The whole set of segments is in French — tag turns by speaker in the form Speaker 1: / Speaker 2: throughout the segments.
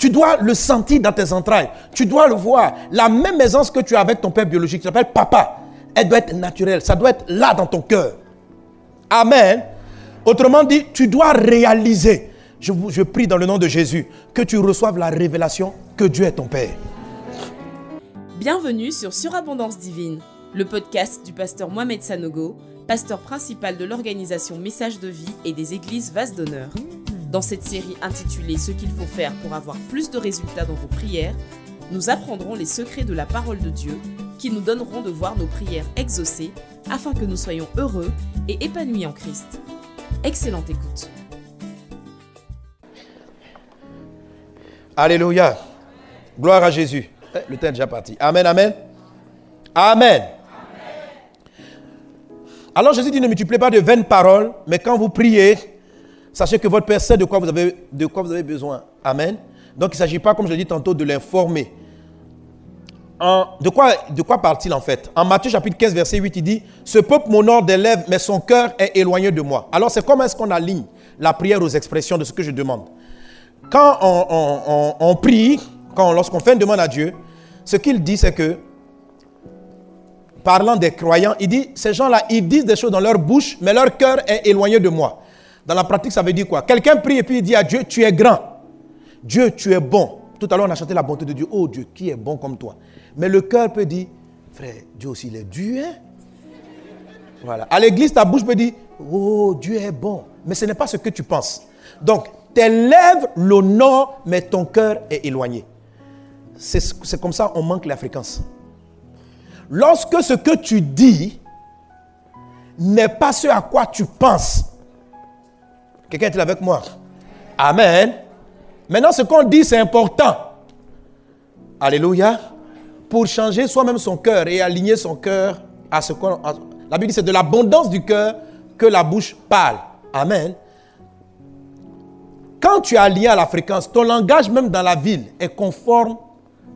Speaker 1: Tu dois le sentir dans tes entrailles. Tu dois le voir. La même aisance que tu as avec ton père biologique, qui s'appelle papa, elle doit être naturelle. Ça doit être là dans ton cœur. Amen. Autrement dit, tu dois réaliser. Je, prie dans le nom de Jésus que tu reçoives la révélation que Dieu est ton Père.
Speaker 2: Bienvenue sur Surabondance Divine, le podcast du pasteur Mohamed Sanogo, pasteur principal de l'organisation Message de vie et des églises Vase d'honneur. Dans cette série intitulée Ce qu'il faut faire pour avoir plus de résultats dans vos prières, nous apprendrons les secrets de la parole de Dieu qui nous donneront de voir nos prières exaucées afin que nous soyons heureux et épanouis en Christ. Excellente écoute.
Speaker 1: Alléluia. Gloire à Jésus. Eh, Le temps est déjà parti. Amen, amen. Amen. Alors Jésus dit, ne multipliez pas de vaines paroles, mais quand vous priez, sachez que votre Père sait de quoi vous avez, de quoi vous avez besoin. Amen. Donc il ne s'agit pas, comme je l'ai dit tantôt, de l'informer. De quoi, de quoi parle-t-il en fait? En Matthieu chapitre 15, verset 8, il dit, Ce peuple m'honore des mais son cœur est éloigné de moi. Alors c'est comment est-ce qu'on aligne la prière aux expressions de ce que je demande? Quand on, prie, lorsqu'on fait une demande à Dieu, ce qu'il dit, c'est que, parlant des croyants, il dit, ces gens-là, ils disent des choses dans leur bouche, mais leur cœur est éloigné de moi. Dans la pratique, ça veut dire quoi? Quelqu'un prie et puis il dit à Dieu, tu es grand. Dieu, tu es bon. Tout à l'heure, on a chanté la bonté de Dieu. Oh Dieu, qui est bon comme toi? Mais le cœur peut dire, frère, Dieu aussi, il est dur. hein? Voilà. À l'église, ta bouche peut dire, oh, Dieu est bon. Mais ce n'est pas ce que tu penses. Donc, tes lèvres l'honorent, mais ton cœur est éloigné. C'est comme ça on manque la fréquence. Lorsque ce que tu dis n'est pas ce à quoi tu penses. Quelqu'un est-il avec moi? Amen. Maintenant, ce qu'on dit, c'est important. Alléluia. Pour changer soi-même son cœur et aligner son cœur à ce qu'on. La Bible dit c'est de l'abondance du cœur que la bouche parle. Amen. Quand tu es aligné à la fréquence, ton langage même dans la ville est conforme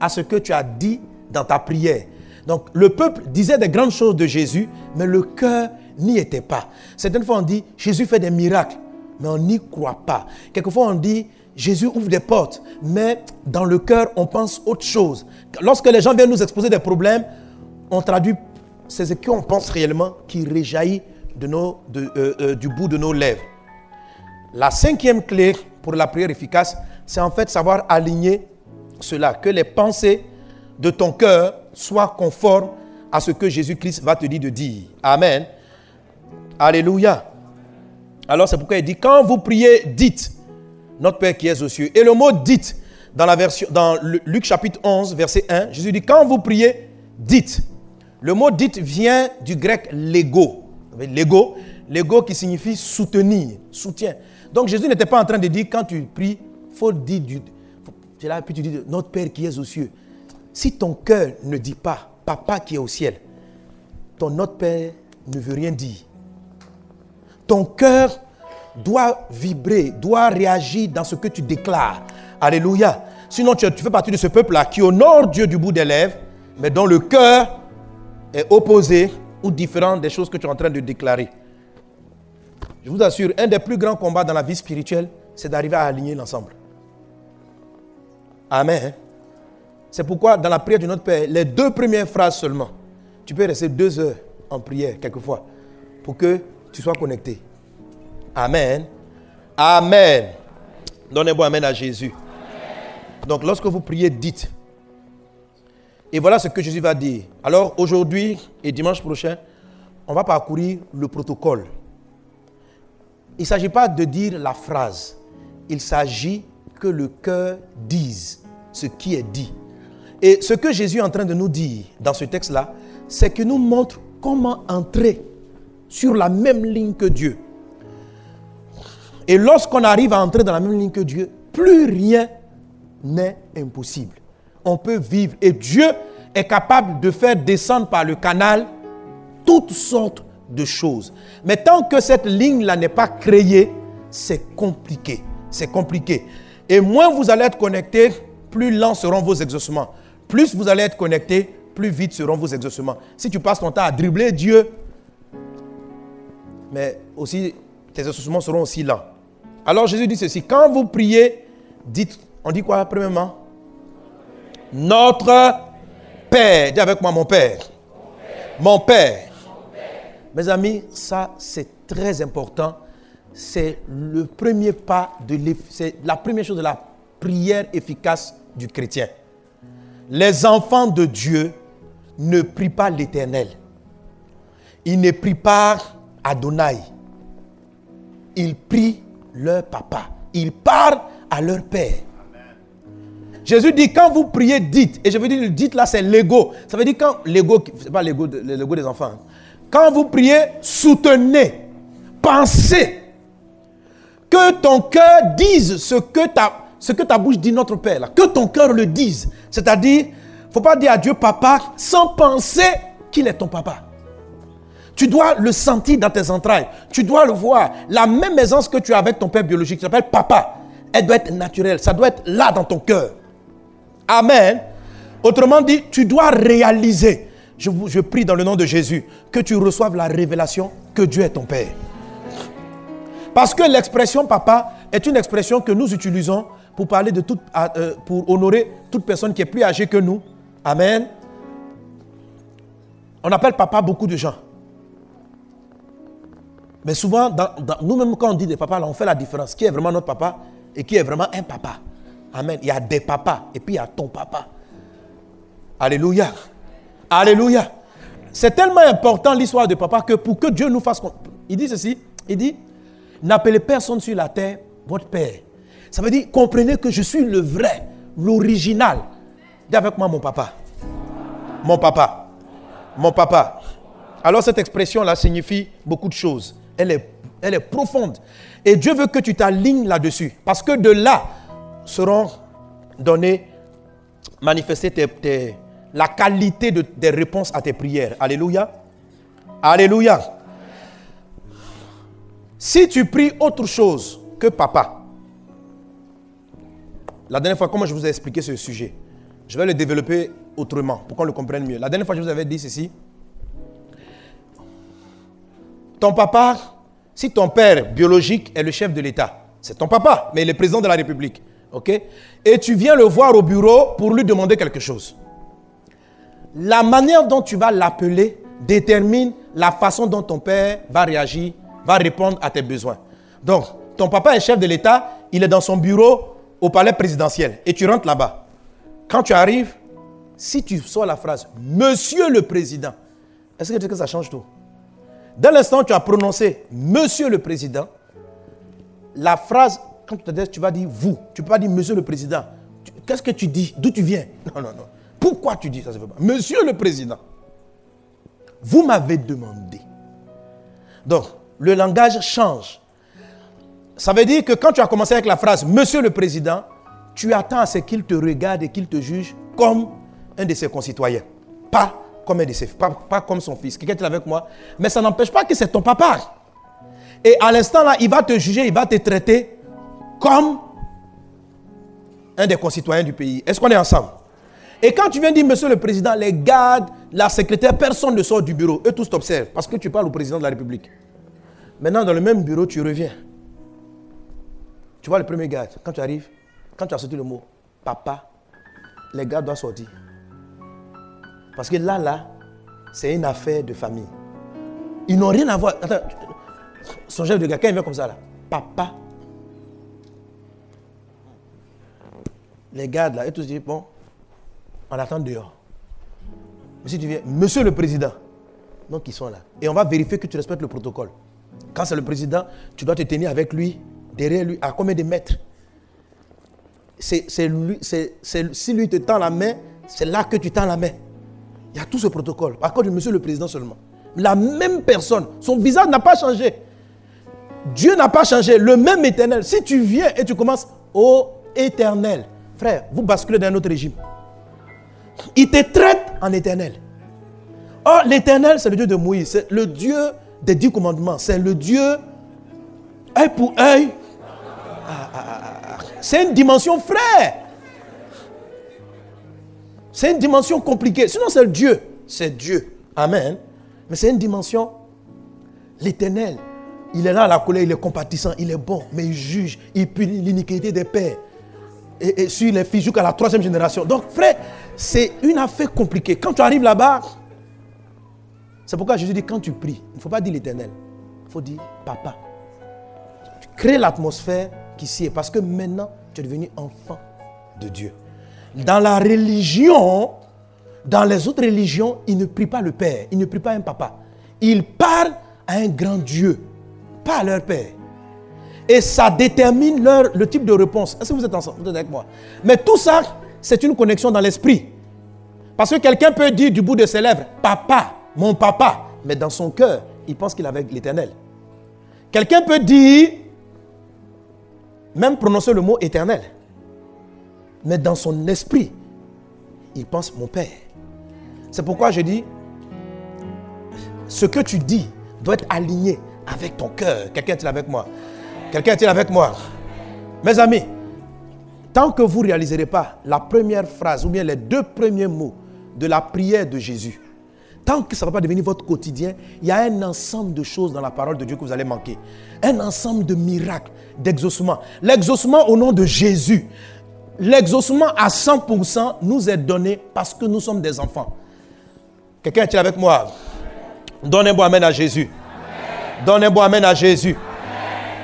Speaker 1: à ce que tu as dit dans ta prière. Donc le peuple disait des grandes choses de Jésus, mais le cœur n'y était pas. Certaines fois on dit Jésus fait des miracles, mais on n'y croit pas. Quelquefois on dit Jésus ouvre des portes, mais dans le cœur on pense autre chose. Lorsque les gens viennent nous exposer des problèmes, on traduit c'est ce qu'on pense réellement qui réjaillit euh, euh, du bout de nos lèvres. La cinquième clé pour la prière efficace, c'est en fait savoir aligner cela, que les pensées de ton cœur soient conformes à ce que Jésus-Christ va te dire de dire. Amen. Alléluia. Alors c'est pourquoi il dit, quand vous priez, dites, notre Père qui est aux cieux. Et le mot dites, dans, la version, dans Luc chapitre 11, verset 1, Jésus dit, quand vous priez, dites. Le mot dites vient du grec lego. Lego, lego qui signifie soutenir, soutien. Donc Jésus n'était pas en train de dire, quand tu pries, faut dire tu dis, notre Père qui est aux cieux. Si ton cœur ne dit pas, Papa qui est au ciel, ton notre Père ne veut rien dire. Ton cœur doit vibrer, doit réagir dans ce que tu déclares. Alléluia. Sinon, tu, fais partie de ce peuple-là qui honore Dieu du bout des lèvres, mais dont le cœur est opposé ou différent des choses que tu es en train de déclarer. Je vous assure, un des plus grands combats dans la vie spirituelle, c'est d'arriver à aligner l'ensemble. Amen. C'est pourquoi dans la prière de notre Père, les deux premières phrases seulement, tu peux rester deux heures en prière quelquefois pour que tu sois connecté. Amen. Amen. Donnez-moi Amen à Jésus. Donc lorsque vous priez, dites. Et voilà ce que Jésus va dire. Alors aujourd'hui et dimanche prochain, on va parcourir le protocole. Il ne s'agit pas de dire la phrase. Il s'agit que le cœur dise ce qui est dit. Et ce que Jésus est en train de nous dire dans ce texte-là, c'est qu'il nous montre comment entrer sur la même ligne que Dieu. Et lorsqu'on arrive à entrer dans la même ligne que Dieu, plus rien n'est impossible. On peut vivre. Et Dieu est capable de faire descendre par le canal toutes sortes de choses. Mais tant que cette ligne-là n'est pas créée, c'est compliqué. C'est compliqué. Et moins vous allez être connecté, plus lents seront vos exaucements. Plus vous allez être connecté, plus vite seront vos exaucements. Si tu passes ton temps à dribbler Dieu, mais aussi tes exaucements seront aussi lents. Alors Jésus dit ceci, quand vous priez, dites On dit quoi, premièrement? Notre Père. Dis avec moi, mon Père. Mon Père. Mes amis, ça, c'est très important. C'est le premier pas de c'est la première chose de la prière efficace du chrétien. Les enfants de Dieu ne prient pas l'Éternel. Ils ne prient pas Adonai. Ils prient leur papa. Ils parlent à leur père. Jésus dit quand vous priez, dites. Et je veux dire, dites là, c'est l'ego. Ça veut dire quand l'ego, c'est pas l'ego, l'ego des enfants. Quand vous priez, soutenez, pensez que ton cœur dise ce que ta, ce que ta bouche dit notre Père. Là. Que ton cœur le dise. C'est-à-dire, faut pas dire à Dieu papa sans penser qu'il est ton papa. Tu dois le sentir dans tes entrailles. Tu dois le voir. La même aisance que tu as avec ton père biologique, qui s'appelle papa, elle doit être naturelle. Ça doit être là dans ton cœur. Amen. Autrement dit, tu dois réaliser. Je, prie dans le nom de Jésus que tu reçoives la révélation que Dieu est ton Père. Parce que l'expression papa est une expression que nous utilisons pour parler de toute, euh, pour honorer toute personne qui est plus âgée que nous. Amen. On appelle papa beaucoup de gens. Mais souvent, nous-mêmes, quand on dit des papas, là, on fait la différence. Qui est vraiment notre papa et qui est vraiment un papa Amen. Il y a des papas et puis il y a ton papa. Alléluia. Alléluia. C'est tellement important l'histoire de papa que pour que Dieu nous fasse... Il dit ceci, il dit, n'appelez personne sur la terre votre père. Ça veut dire, comprenez que je suis le vrai, l'original. Dis avec moi mon papa. Mon papa. Mon papa. Alors cette expression-là signifie beaucoup de choses. Elle est, elle est profonde. Et Dieu veut que tu t'alignes là-dessus. Parce que de là seront données, manifestées la qualité de, des réponses à tes prières. Alléluia. Alléluia. Si tu pries autre chose que papa, la dernière fois, comment je vous ai expliqué ce sujet, je vais le développer autrement pour qu'on le comprenne mieux. La dernière fois, je vous avais dit ceci. Ton papa, si ton père biologique est le chef de l'État, c'est ton papa, mais il est président de la République. OK? Et tu viens le voir au bureau pour lui demander quelque chose. La manière dont tu vas l'appeler détermine la façon dont ton père va réagir, va répondre à tes besoins. Donc, ton papa est chef de l'État, il est dans son bureau au palais présidentiel et tu rentres là-bas. Quand tu arrives, si tu sors la phrase Monsieur le Président, est-ce que ça change tout? Dès l'instant où tu as prononcé Monsieur le Président, la phrase, quand tu te tu vas dire vous. Tu ne peux pas dire Monsieur le Président. Qu'est-ce que tu dis? D'où tu viens? Non, non, non. Pourquoi tu dis ça, Monsieur le Président, vous m'avez demandé. Donc, le langage change. Ça veut dire que quand tu as commencé avec la phrase Monsieur le Président, tu attends à ce qu'il te regarde et qu'il te juge comme un de ses concitoyens. Pas comme un de ses, pas, pas comme son fils. Quelqu'un est avec moi. Mais ça n'empêche pas que c'est ton papa. Et à l'instant là, il va te juger, il va te traiter comme un des concitoyens du pays. Est-ce qu'on est ensemble? Et quand tu viens dire, monsieur le président, les gardes, la secrétaire, personne ne sort du bureau. Eux tous t'observent parce que tu parles au président de la République. Maintenant, dans le même bureau, tu reviens. Tu vois le premier garde, quand tu arrives, quand tu as sorti le mot papa, les gardes doivent sortir. Parce que là, là, c'est une affaire de famille. Ils n'ont rien à voir. Attends, son chef de gars, quand il vient comme ça, là, papa. Les gardes, là, et tous disent, bon, on attend dehors. Si tu viens, monsieur le président, donc ils sont là. Et on va vérifier que tu respectes le protocole. Quand c'est le président, tu dois te tenir avec lui, derrière lui, à combien de mètres? C'est lui, si lui te tend la main, c'est là que tu tends la main. Il y a tout ce protocole. Par contre, monsieur le président seulement. La même personne, son visage n'a pas changé. Dieu n'a pas changé, le même éternel. Si tu viens et tu commences, ô éternel, frère, vous basculez dans un autre régime. Il te traite en éternel. Or, l'éternel, c'est le Dieu de Moïse, c'est le Dieu des dix commandements, c'est le Dieu œil pour œil. Ah, ah, ah, c'est une dimension frère. C'est une dimension compliquée. Sinon, c'est Dieu. C'est Dieu. Amen. Mais c'est une dimension, l'éternel. Il est là à la colère, il est compatissant, il est bon, mais il juge, il punit l'iniquité des pères. et, sur les filles jusqu'à la troisième génération. Donc, frère, c'est une affaire compliquée. Quand tu arrives là-bas, c'est pourquoi Jésus dit quand tu pries, il ne faut pas dire l'éternel. Il faut dire papa. Tu crées l'atmosphère qui s'y est parce que maintenant, tu es devenu enfant de Dieu. Dans la religion, dans les autres religions, ils ne prient pas le Père, ils ne prient pas un papa. Ils parlent à un grand Dieu, pas à leur Père. Et ça détermine leur, le type de réponse. Est-ce que vous êtes ensemble Vous êtes avec moi? Mais tout ça, c'est une connexion dans l'esprit. Parce que quelqu'un peut dire du bout de ses lèvres, papa, mon papa, mais dans son cœur, il pense qu'il est avec l'éternel. Quelqu'un peut dire, même prononcer le mot éternel, mais dans son esprit, il pense mon père. C'est pourquoi je dis, ce que tu dis doit être aligné avec ton cœur. Quelqu'un est-il avec moi? Quelqu'un est-il avec moi? Mes amis, tant que vous ne réaliserez pas la première phrase ou bien les deux premiers mots de la prière de Jésus, tant que ça ne va pas devenir votre quotidien, il y a un ensemble de choses dans la parole de Dieu que vous allez manquer. Un ensemble de miracles, d'exaucement. L'exaucement au nom de Jésus. L'exaucement à 100% nous est donné parce que nous sommes des enfants. Quelqu'un est-il avec moi? Donnez-moi Amen à Jésus. Donnez-moi Amen à Jésus.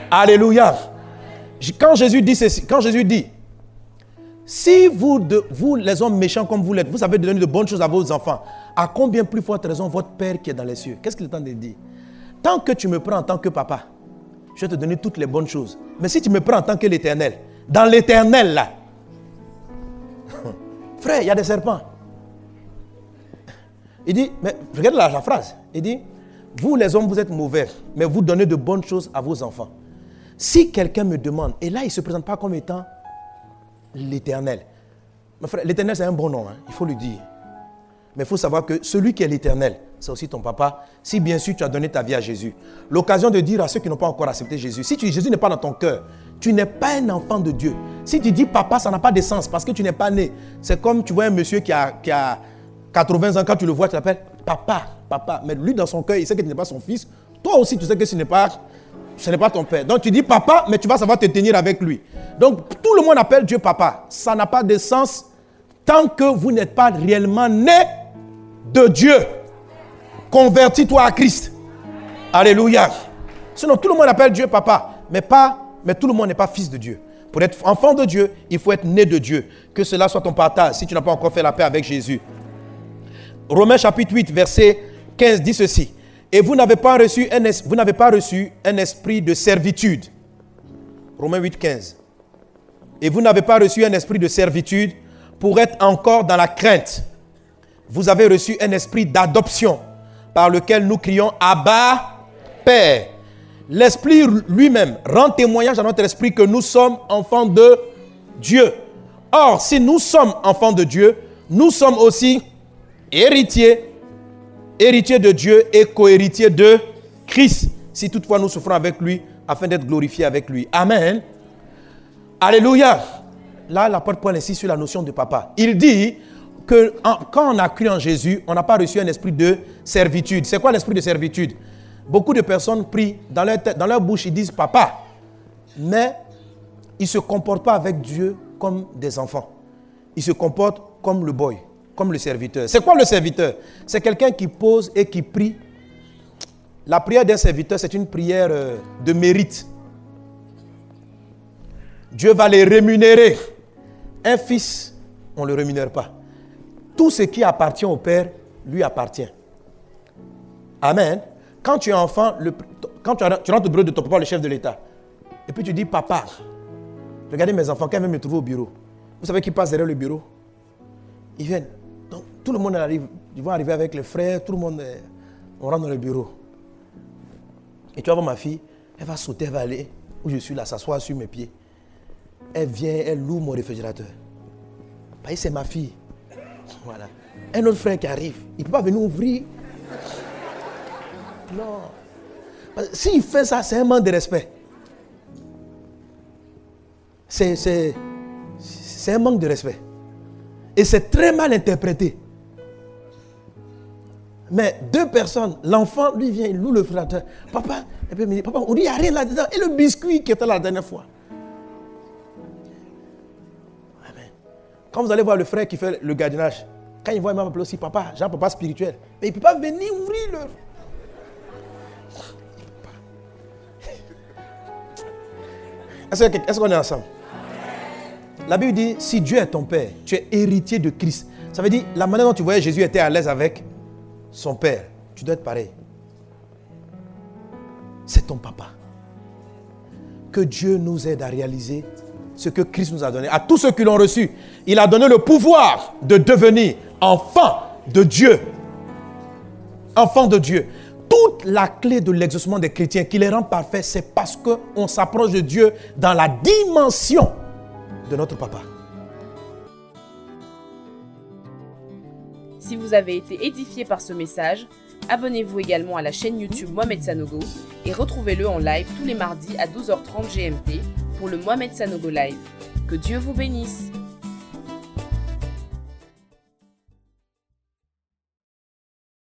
Speaker 1: Alléluia. Quand Jésus dit ceci, quand Jésus dit, si vous, vous, les hommes méchants comme vous l'êtes, vous savez donner de bonnes choses à vos enfants, à combien plus forte raison votre Père qui est dans les cieux? Qu'est-ce qu'il est en train de dire? Tant que tu me prends en tant que papa, je vais te donner toutes les bonnes choses. Mais si tu me prends en tant que l'éternel, dans l'éternel là, frère, il y a des serpents. Il dit, mais regarde la, phrase. Il dit, vous les hommes, vous êtes mauvais, mais vous donnez de bonnes choses à vos enfants. Si quelqu'un me demande, et là il ne se présente pas comme étant l'éternel. L'éternel c'est un bon nom, hein, il faut le dire. Mais il faut savoir que celui qui est l'éternel, c'est aussi ton papa, si bien sûr tu as donné ta vie à Jésus. L'occasion de dire à ceux qui n'ont pas encore accepté Jésus, si Jésus n'est pas dans ton cœur, tu n'es pas un enfant de Dieu. Si tu dis papa, ça n'a pas de sens parce que tu n'es pas né. C'est comme tu vois un monsieur qui a, qui a 80 ans, quand tu le vois, tu l'appelles papa, papa. Mais lui, dans son cœur, il sait que tu n'es pas son fils. Toi aussi, tu sais que ce n'est pas ce n'est pas ton père. Donc tu dis papa, mais tu vas savoir te tenir avec lui. Donc tout le monde appelle Dieu papa. Ça n'a pas de sens tant que vous n'êtes pas réellement né de Dieu. Convertis-toi à Christ. Alléluia. Sinon tout le monde appelle Dieu papa, mais pas mais tout le monde n'est pas fils de Dieu. Pour être enfant de Dieu, il faut être né de Dieu. Que cela soit ton partage si tu n'as pas encore fait la paix avec Jésus. Romains chapitre 8 verset 15 dit ceci. Et vous n'avez pas reçu un, vous pas reçu un esprit de servitude. Romains 8, 15. Et vous n'avez pas reçu un esprit de servitude pour être encore dans la crainte. Vous avez reçu un esprit d'adoption par lequel nous crions Abba, Père. L'esprit lui-même rend témoignage à notre esprit que nous sommes enfants de Dieu. Or, si nous sommes enfants de Dieu, nous sommes aussi héritiers héritier de Dieu et cohéritier de Christ, si toutefois nous souffrons avec lui, afin d'être glorifiés avec lui. Amen. Alléluia. Là, l'apôtre Paul insiste sur la notion de papa. Il dit que quand on a cru en Jésus, on n'a pas reçu un esprit de servitude. C'est quoi l'esprit de servitude? Beaucoup de personnes prient dans leur, dans leur bouche, ils disent papa, mais ils ne se comportent pas avec Dieu comme des enfants. Ils se comportent comme le boy comme le serviteur. C'est quoi le serviteur? C'est quelqu'un qui pose et qui prie. La prière d'un serviteur, c'est une prière euh, de mérite. Dieu va les rémunérer. Un fils, on ne le rémunère pas. Tout ce qui appartient au Père lui appartient. Amen. Quand tu es enfant, quand tu, rentres au bureau de ton papa, le chef de l'État, et puis tu dis, papa, regardez mes enfants, quand même me trouver au bureau. Vous savez qui passe derrière le bureau? Ils viennent. Donc, tout le monde arrive. Ils vont arriver avec les frères, tout le monde. On rentre dans le bureau. Et tu vas voir ma fille, elle va sauter, elle va aller où je suis là, s'asseoir sur mes pieds. Elle vient, elle loue mon réfrigérateur. c'est ma fille. Voilà. Un autre frère qui arrive, il ne peut pas venir ouvrir. Non. S'il fait ça, c'est un manque de respect. C'est un manque de respect. Et c'est très mal interprété. Mais deux personnes, l'enfant, lui vient, il loue le frère. Papa, me papa, on dit, il n'y a rien là-dedans. Et le biscuit qui était là la dernière fois. Quand vous allez voir le frère qui fait le gardiennage, quand il voit, il m'appelle aussi papa, Jean papa spirituel. Mais il ne peut pas venir ouvrir le. Est-ce qu'on est ensemble? La Bible dit, si Dieu est ton Père, tu es héritier de Christ. Ça veut dire, la manière dont tu voyais Jésus était à l'aise avec son Père. Tu dois être pareil. C'est ton papa. Que Dieu nous aide à réaliser ce que Christ nous a donné. À tous ceux qui l'ont reçu, il a donné le pouvoir de devenir enfant de Dieu. Enfant de Dieu. Toute la clé de l'exaucement des chrétiens qui les rend parfaits, c'est parce qu'on s'approche de Dieu dans la dimension de notre papa.
Speaker 2: Si vous avez été édifié par ce message, abonnez-vous également à la chaîne YouTube Mohamed Sanogo et retrouvez-le en live tous les mardis à 12h30 GMT pour le Mohamed Sanogo Live. Que Dieu vous bénisse